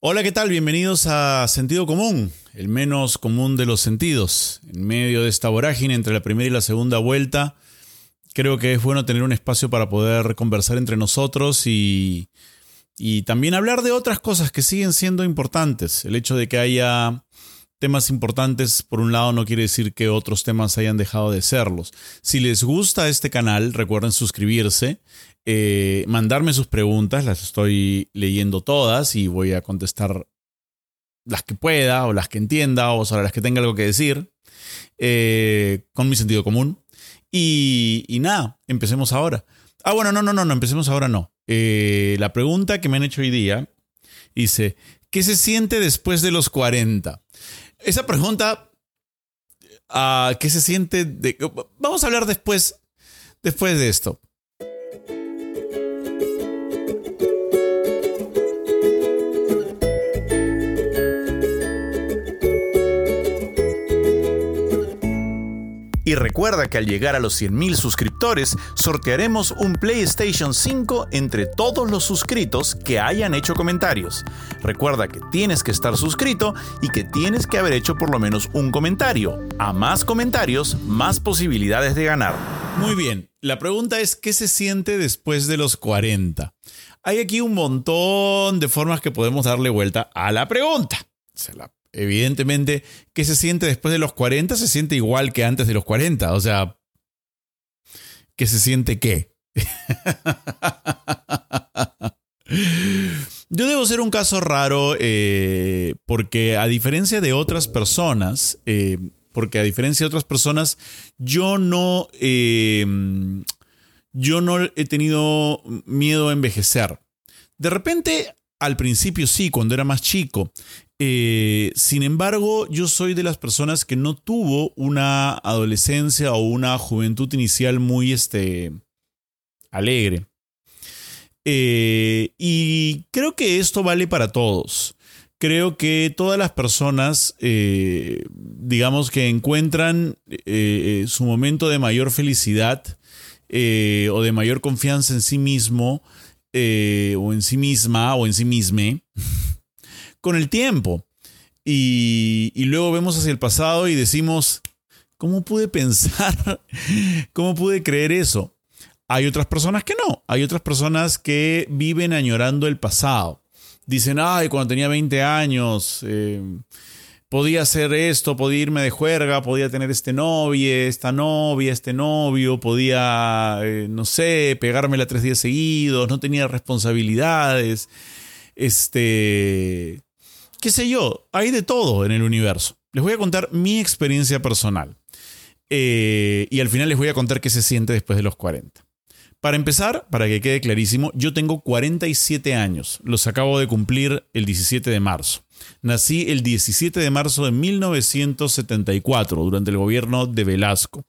Hola, ¿qué tal? Bienvenidos a Sentido Común, el menos común de los sentidos. En medio de esta vorágine entre la primera y la segunda vuelta, creo que es bueno tener un espacio para poder conversar entre nosotros y, y también hablar de otras cosas que siguen siendo importantes. El hecho de que haya temas importantes, por un lado, no quiere decir que otros temas hayan dejado de serlos. Si les gusta este canal, recuerden suscribirse. Eh, mandarme sus preguntas, las estoy leyendo todas y voy a contestar las que pueda o las que entienda o las que tenga algo que decir eh, con mi sentido común. Y, nada, empecemos ahora. Ah, bueno, no, no, no, no, empecemos ahora no. Eh, la pregunta que me han hecho hoy día dice, ¿qué se siente después de los 40? Esa pregunta, uh, ¿qué se siente? De, vamos a hablar después, después de esto. Y recuerda que al llegar a los 100.000 suscriptores, sortearemos un PlayStation 5 entre todos los suscritos que hayan hecho comentarios. Recuerda que tienes que estar suscrito y que tienes que haber hecho por lo menos un comentario. A más comentarios, más posibilidades de ganar. Muy bien, la pregunta es ¿qué se siente después de los 40? Hay aquí un montón de formas que podemos darle vuelta a la pregunta. Se la evidentemente, ¿qué se siente después de los 40? Se siente igual que antes de los 40. O sea, ¿qué se siente qué? Yo debo ser un caso raro eh, porque a diferencia de otras personas, eh, porque a diferencia de otras personas, yo no, eh, yo no he tenido miedo a envejecer. De repente, al principio sí, cuando era más chico. Eh, sin embargo, yo soy de las personas que no tuvo una adolescencia o una juventud inicial muy este, alegre. Eh, y creo que esto vale para todos. Creo que todas las personas, eh, digamos que encuentran su momento de mayor felicidad o de mayor confianza en sí mismo o en sí misma o en sí misma con el tiempo. Y, luego vemos hacia el pasado y decimos, ¿cómo pude pensar? ¿Cómo pude creer eso? Hay otras personas que no. Hay otras personas que viven añorando el pasado. Dicen, ay, cuando tenía 20 años, eh, podía hacer esto, podía irme de juerga, podía tener este novio, esta novia, este novio, podía, eh, no sé, pegármela tres días seguidos, no tenía responsabilidades. Este, qué sé yo, hay de todo en el universo. Les voy a contar mi experiencia personal. Eh, y al final les voy a contar qué se siente después de los 40. Para empezar, para que quede clarísimo, yo tengo 47 años. Los acabo de cumplir el 17 de marzo. Nací el 17 de marzo de 1974, durante el gobierno de Velasco.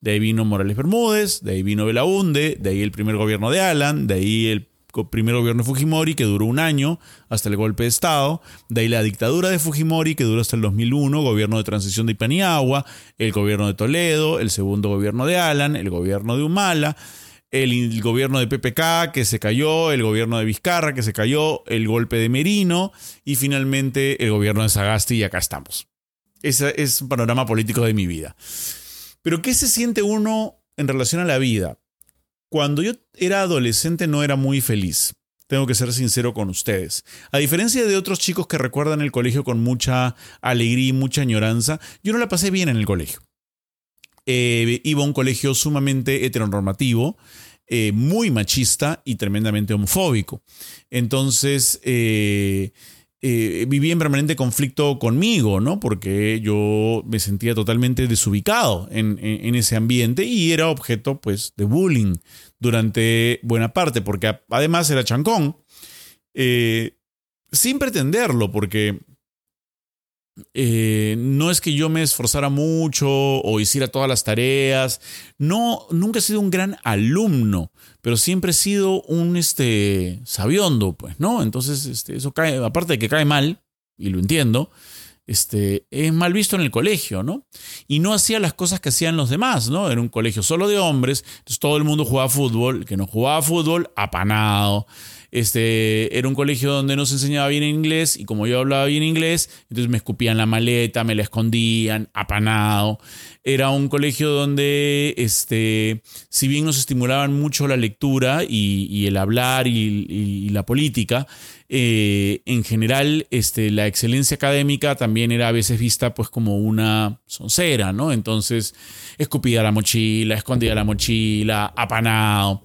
De ahí vino Morales Bermúdez, de ahí vino Belaunde, de ahí el primer gobierno de Alan, de ahí el primer gobierno de Fujimori, que duró un año hasta el golpe de Estado, de ahí la dictadura de Fujimori, que duró hasta el 2001, gobierno de transición de Ipaniagua, el gobierno de Toledo, el segundo gobierno de Alan, el gobierno de Humala, el, gobierno de PPK que se cayó, el gobierno de Vizcarra que se cayó, el golpe de Merino y finalmente el gobierno de Sagasti y acá estamos. Ese es un panorama político de mi vida. Pero ¿qué se siente uno en relación a la vida? Cuando yo era adolescente no era muy feliz. Tengo que ser sincero con ustedes. A diferencia de otros chicos que recuerdan el colegio con mucha alegría y mucha añoranza, yo no la pasé bien en el colegio. Eh, iba a un colegio sumamente heteronormativo, eh, muy machista y tremendamente homofóbico. Entonces, eh, eh, vivía en permanente conflicto conmigo, ¿no? Porque yo me sentía totalmente desubicado en, ese ambiente y era objeto, pues, de bullying durante buena parte, porque además era chancón, eh, sin pretenderlo, porque eh, no es que yo me esforzara mucho o hiciera todas las tareas. No, nunca he sido un gran alumno, pero siempre he sido un este, sabiondo, pues, ¿no? Entonces, este, eso cae, aparte de que cae mal, y lo entiendo, este, es mal visto en el colegio, ¿no? Y no hacía las cosas que hacían los demás, ¿no? Era un colegio solo de hombres, entonces todo el mundo jugaba fútbol, el que no jugaba fútbol, apanado. Este, era un colegio donde no se enseñaba bien inglés y como yo hablaba bien inglés, entonces me escupían la maleta, me la escondían, apanado. Era un colegio donde, este, si bien nos estimulaban mucho la lectura y, el hablar y, la política, eh, en general este, la excelencia académica también era a veces vista pues como una soncera, ¿no? Entonces escupía la mochila, escondía la mochila, apanado.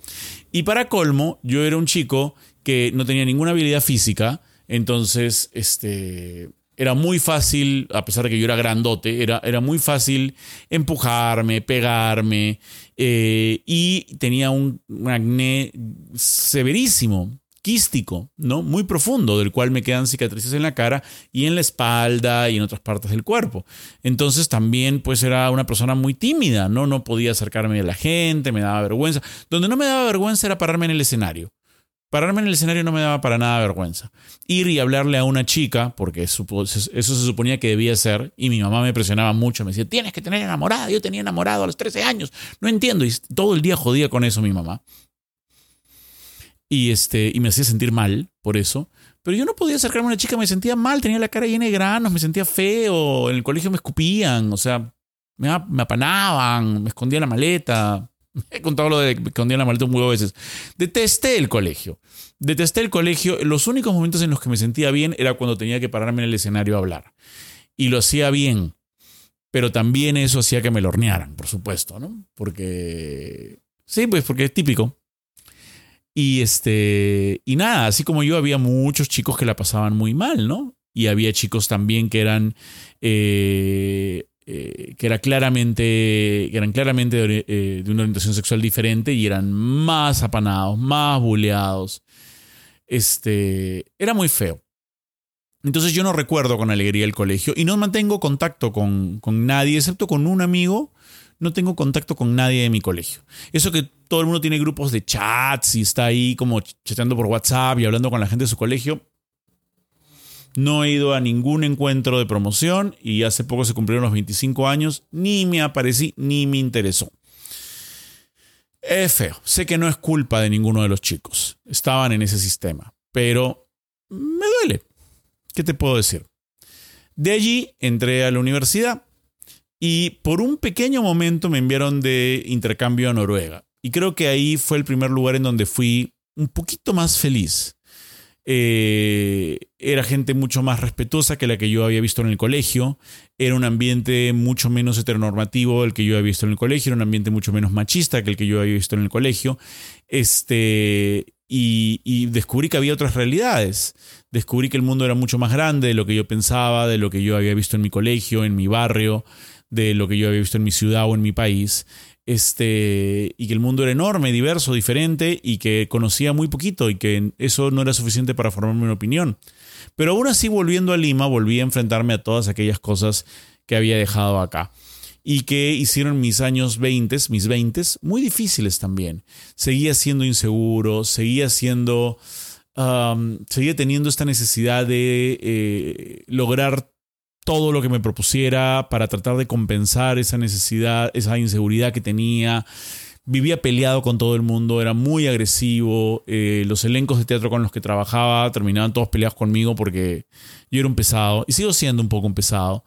Y para colmo, yo era un chico que no tenía ninguna habilidad física, entonces este, era muy fácil, a pesar de que yo era grandote, era, era muy fácil empujarme, pegarme, eh, y tenía un, acné severísimo, quístico, ¿no? Muy profundo, del cual me quedan cicatrices en la cara y en la espalda y en otras partes del cuerpo. Entonces también pues era una persona muy tímida, ¿no? No podía acercarme a la gente, me daba vergüenza. Donde no me daba vergüenza era pararme en el escenario. Pararme en el escenario no me daba para nada vergüenza. Ir y hablarle a una chica, porque eso se suponía que debía ser, y mi mamá me presionaba mucho, me decía, tienes que tener enamorada, yo tenía enamorado a los 13 años, no entiendo, y todo el día jodía con eso mi mamá. Y, este, y me hacía sentir mal por eso. Pero yo no podía acercarme a una chica, me sentía mal, tenía la cara llena de granos, me sentía feo, en el colegio me escupían, o sea, me, me apanaban, me escondía la maleta, He contado lo de que un día la maleta un huevo veces. Detesté el colegio. Detesté el colegio. Los únicos momentos en los que me sentía bien era cuando tenía que pararme en el escenario a hablar. Y lo hacía bien. Pero también eso hacía que me lo hornearan, por supuesto, ¿no? Porque. Sí, pues porque es típico. Y este. Y nada, así como yo, había muchos chicos que la pasaban muy mal, ¿no? Y había chicos también que eran. Eh, eh, que, era claramente, eran claramente eh, de, una orientación sexual diferente y eran más apanados, más buleados. Este, era muy feo. Entonces yo no recuerdo con alegría el colegio y no mantengo contacto con, con nadie, excepto con un amigo. No tengo contacto con nadie de mi colegio. Eso que todo el mundo tiene grupos de chats y está ahí como chateando por WhatsApp y hablando con la gente de su colegio, no he ido a ningún encuentro de promoción y hace poco se cumplieron los 25 años, ni me aparecí ni me interesó. Es feo, sé que no es culpa de ninguno de los chicos, estaban en ese sistema, pero me duele. ¿Qué te puedo decir? De allí entré a la universidad y por un pequeño momento me enviaron de intercambio a Noruega. Y creo que ahí fue el primer lugar en donde fui un poquito más feliz. Eh, era gente mucho más respetuosa que la que yo había visto en el colegio. Era un ambiente mucho menos heteronormativo el que yo había visto en el colegio. Era un ambiente mucho menos machista que el que yo había visto en el colegio. Este, y, y, descubrí que había otras realidades. Descubrí que el mundo era mucho más grande de lo que yo pensaba, de lo que yo había visto en mi colegio, en mi barrio, de lo que yo había visto en mi ciudad o en mi país este, y que el mundo era enorme, diverso, diferente y que conocía muy poquito y que eso no era suficiente para formarme una opinión. Pero aún así, volviendo a Lima, volví a enfrentarme a todas aquellas cosas que había dejado acá y que hicieron mis años 20, mis 20, muy difíciles también. Seguía siendo inseguro, seguía siendo, seguía teniendo esta necesidad de eh, lograr todo lo que me propusiera para tratar de compensar esa necesidad, esa inseguridad que tenía. Vivía peleado con todo el mundo, era muy agresivo. Eh, los elencos de teatro con los que trabajaba terminaban todos peleados conmigo porque yo era un pesado y sigo siendo un poco un pesado.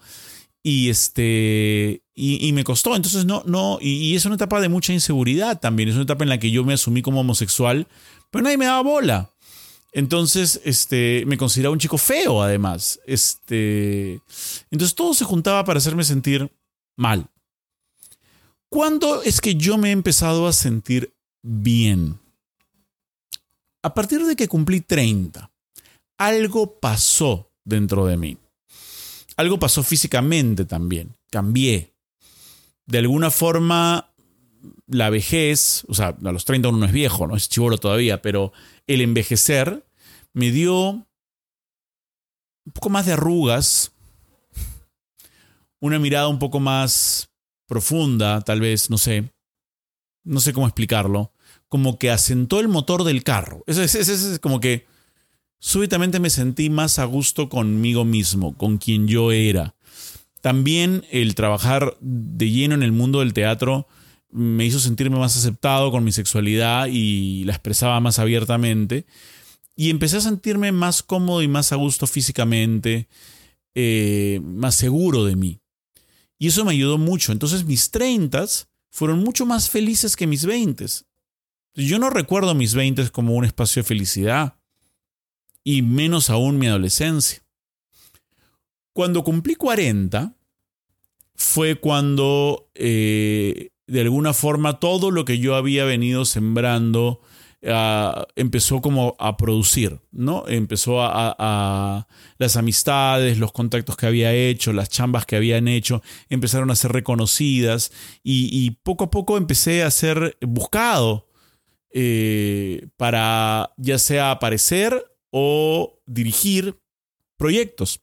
Y este y, me costó. Entonces no, no, y, y, es una etapa de mucha inseguridad también. Es una etapa en la que yo me asumí como homosexual, pero nadie me daba bola. Entonces, este, me consideraba un chico feo, además. Este, entonces todo se juntaba para hacerme sentir mal. ¿Cuándo es que yo me he empezado a sentir bien? A partir de que cumplí 30, algo pasó dentro de mí. Algo pasó físicamente también. Cambié. De alguna forma, la vejez, o sea, a los 30 uno no es viejo, no es chivolo todavía, pero el envejecer me dio un poco más de arrugas, una mirada un poco más profunda, tal vez, no sé, no sé cómo explicarlo, como que asentó el motor del carro. Es, es, es, como que súbitamente me sentí más a gusto conmigo mismo, con quien yo era. También el trabajar de lleno en el mundo del teatro me hizo sentirme más aceptado con mi sexualidad y la expresaba más abiertamente. Y empecé a sentirme más cómodo y más a gusto físicamente, eh, más seguro de mí. Y eso me ayudó mucho. Entonces mis 30 fueron mucho más felices que mis 20. Yo no recuerdo mis 20 como un espacio de felicidad y menos aún mi adolescencia. Cuando cumplí 40 fue cuando eh, de alguna forma todo lo que yo había venido sembrando empezó como a producir, ¿no? Empezó a, las amistades, los contactos que había hecho, las chambas que habían hecho, empezaron a ser reconocidas y, poco a poco empecé a ser buscado eh, para ya sea aparecer o dirigir proyectos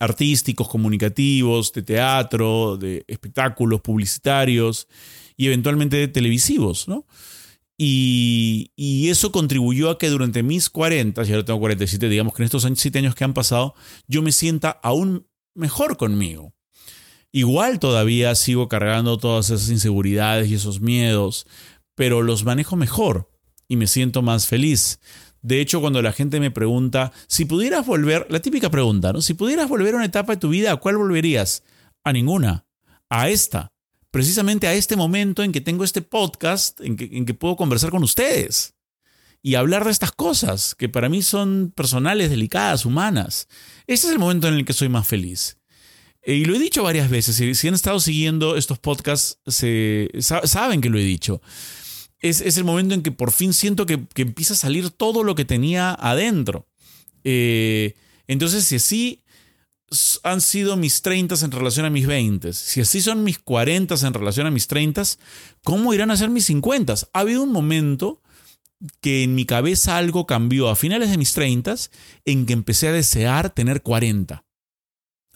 artísticos, comunicativos, de teatro, de espectáculos publicitarios y eventualmente televisivos, ¿no? Y, eso contribuyó a que durante mis 40, ya ahora tengo 47, digamos que en estos 7 años que han pasado, yo me sienta aún mejor conmigo. Igual todavía sigo cargando todas esas inseguridades y esos miedos, pero los manejo mejor y me siento más feliz. De hecho, cuando la gente me pregunta, si pudieras volver, la típica pregunta, ¿no? Si pudieras volver a una etapa de tu vida, ¿a cuál volverías? A ninguna, a esta. Precisamente a este momento en que tengo este podcast, en que, puedo conversar con ustedes y hablar de estas cosas que para mí son personales, delicadas, humanas. Este es el momento en el que soy más feliz. Eh, y lo he dicho varias veces, si, han estado siguiendo estos podcasts, se, saben que lo he dicho es, el momento en que por fin siento que, empieza a salir todo lo que tenía adentro. Eh, entonces, si así han sido mis 30 en relación a mis 20, si así son mis 40 en relación a mis 30, ¿cómo irán a ser mis 50? Ha habido un momento que en mi cabeza algo cambió a finales de mis 30 en que empecé a desear tener 40.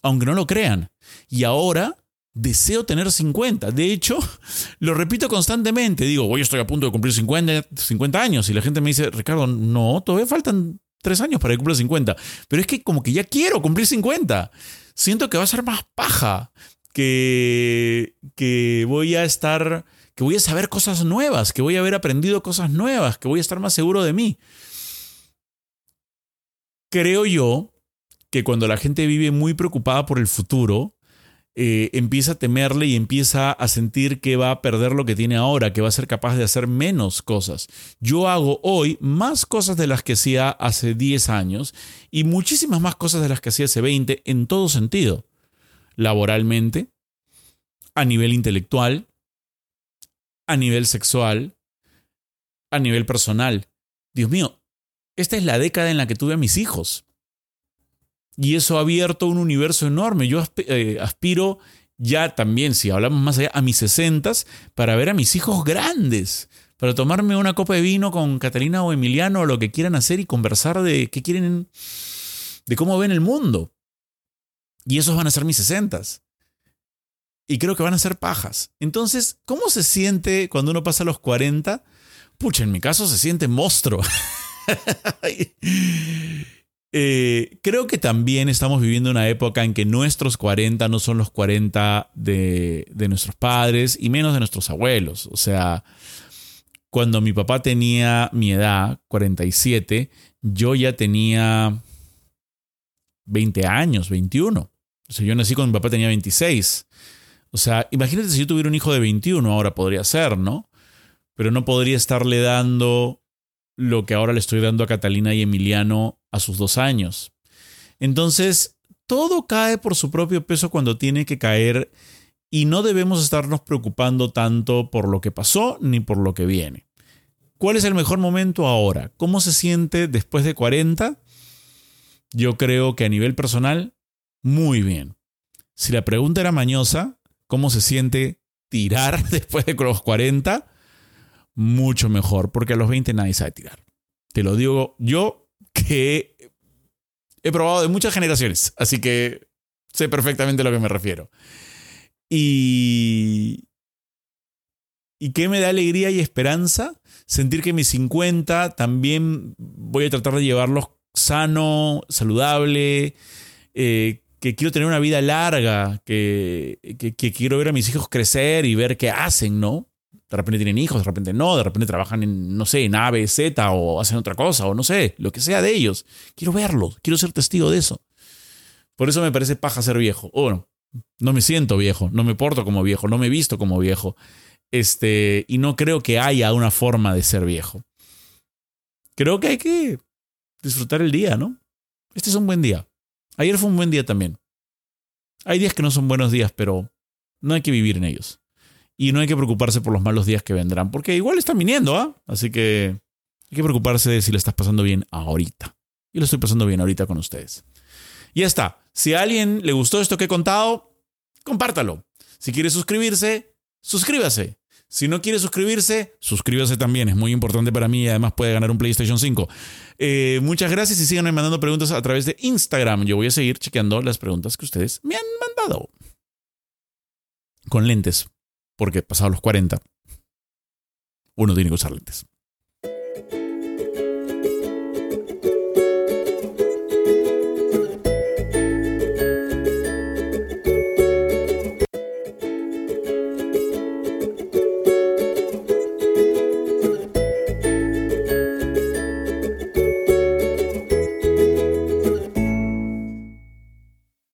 Aunque no lo crean. Y ahora deseo tener 50. De hecho, lo repito constantemente. Digo, hoy estoy a punto de cumplir 50, 50 años. Y la gente me dice, Ricardo, no, todavía faltan 3 años para que cumpla 50. Pero es que como que ya quiero cumplir 50. Siento que va a ser más paja. Que, que voy a estar, que voy a saber cosas nuevas, que voy a haber aprendido cosas nuevas, que voy a estar más seguro de mí. Creo yo que cuando la gente vive muy preocupada por el futuro, eh, empieza a temerle y empieza a sentir que va a perder lo que tiene ahora, que va a ser capaz de hacer menos cosas. Yo hago hoy más cosas de las que hacía hace 10 años y muchísimas más cosas de las que hacía hace 20 en todo sentido. Laboralmente, a nivel intelectual, a nivel sexual, a nivel personal. Dios mío, esta es la década en la que tuve a mis hijos. Y eso ha abierto un universo enorme. Yo eh, aspiro ya también, si hablamos más allá, a mis sesentas para ver a mis hijos grandes, para tomarme una copa de vino con Catalina o Emiliano o lo que quieran hacer y conversar de qué quieren, de cómo ven el mundo. Y esos van a ser mis sesentas. Y creo que van a ser pajas. Entonces, ¿cómo se siente cuando uno pasa a los 40? Pucha, en mi caso se siente monstruo. Eh, creo que también estamos viviendo una época en que nuestros 40 no son los 40 de, de nuestros padres y menos de nuestros abuelos. O sea, cuando mi papá tenía mi edad, 47, yo ya tenía 20 años, 21. O sea, yo nací cuando mi papá tenía 26. O sea, imagínate si yo tuviera un hijo de 21, ahora podría ser, ¿no? Pero no podría estarle dando lo que ahora le estoy dando a Catalina y Emiliano a sus dos años. Entonces, todo cae por su propio peso cuando tiene que caer y no debemos estarnos preocupando tanto por lo que pasó ni por lo que viene. ¿Cuál es el mejor momento ahora? ¿Cómo se siente después de 40? Yo creo que a nivel personal, muy bien. Si la pregunta era mañosa, ¿cómo se siente tirar después de los 40? mucho mejor, porque a los 20 nadie sabe tirar. Te lo digo yo que he probado de muchas generaciones, así que sé perfectamente a lo que me refiero. Y, y qué me da alegría y esperanza sentir que mis 50 también voy a tratar de llevarlos sano, saludable, eh, que quiero tener una vida larga, que, que, quiero ver a mis hijos crecer y ver qué hacen, ¿no? De repente tienen hijos, de repente no, de repente trabajan en, no sé, en A, B, Z o hacen otra cosa o no sé, lo que sea de ellos. Quiero verlos, quiero ser testigo de eso. Por eso me parece paja ser viejo. Bueno, no me siento viejo, no me porto como viejo, no me visto como viejo. Este, y no creo que haya una forma de ser viejo. Creo que hay que disfrutar el día, ¿no? Este es un buen día. Ayer fue un buen día también. Hay días que no son buenos días, pero no hay que vivir en ellos. Y no hay que preocuparse por los malos días que vendrán, porque igual están viniendo, ¿ah? Así que hay que preocuparse de si le estás pasando bien ahorita. Y lo estoy pasando bien ahorita con ustedes. Y ya está. Si a alguien le gustó esto que he contado, compártalo. Si quiere suscribirse, suscríbase. Si no quiere suscribirse, suscríbase también. Es muy importante para mí y además puede ganar un PlayStation 5. Eh, muchas gracias y síganme mandando preguntas a través de Instagram. Yo voy a seguir chequeando las preguntas que ustedes me han mandado. Con lentes, porque pasado los 40, uno tiene que usar lentes.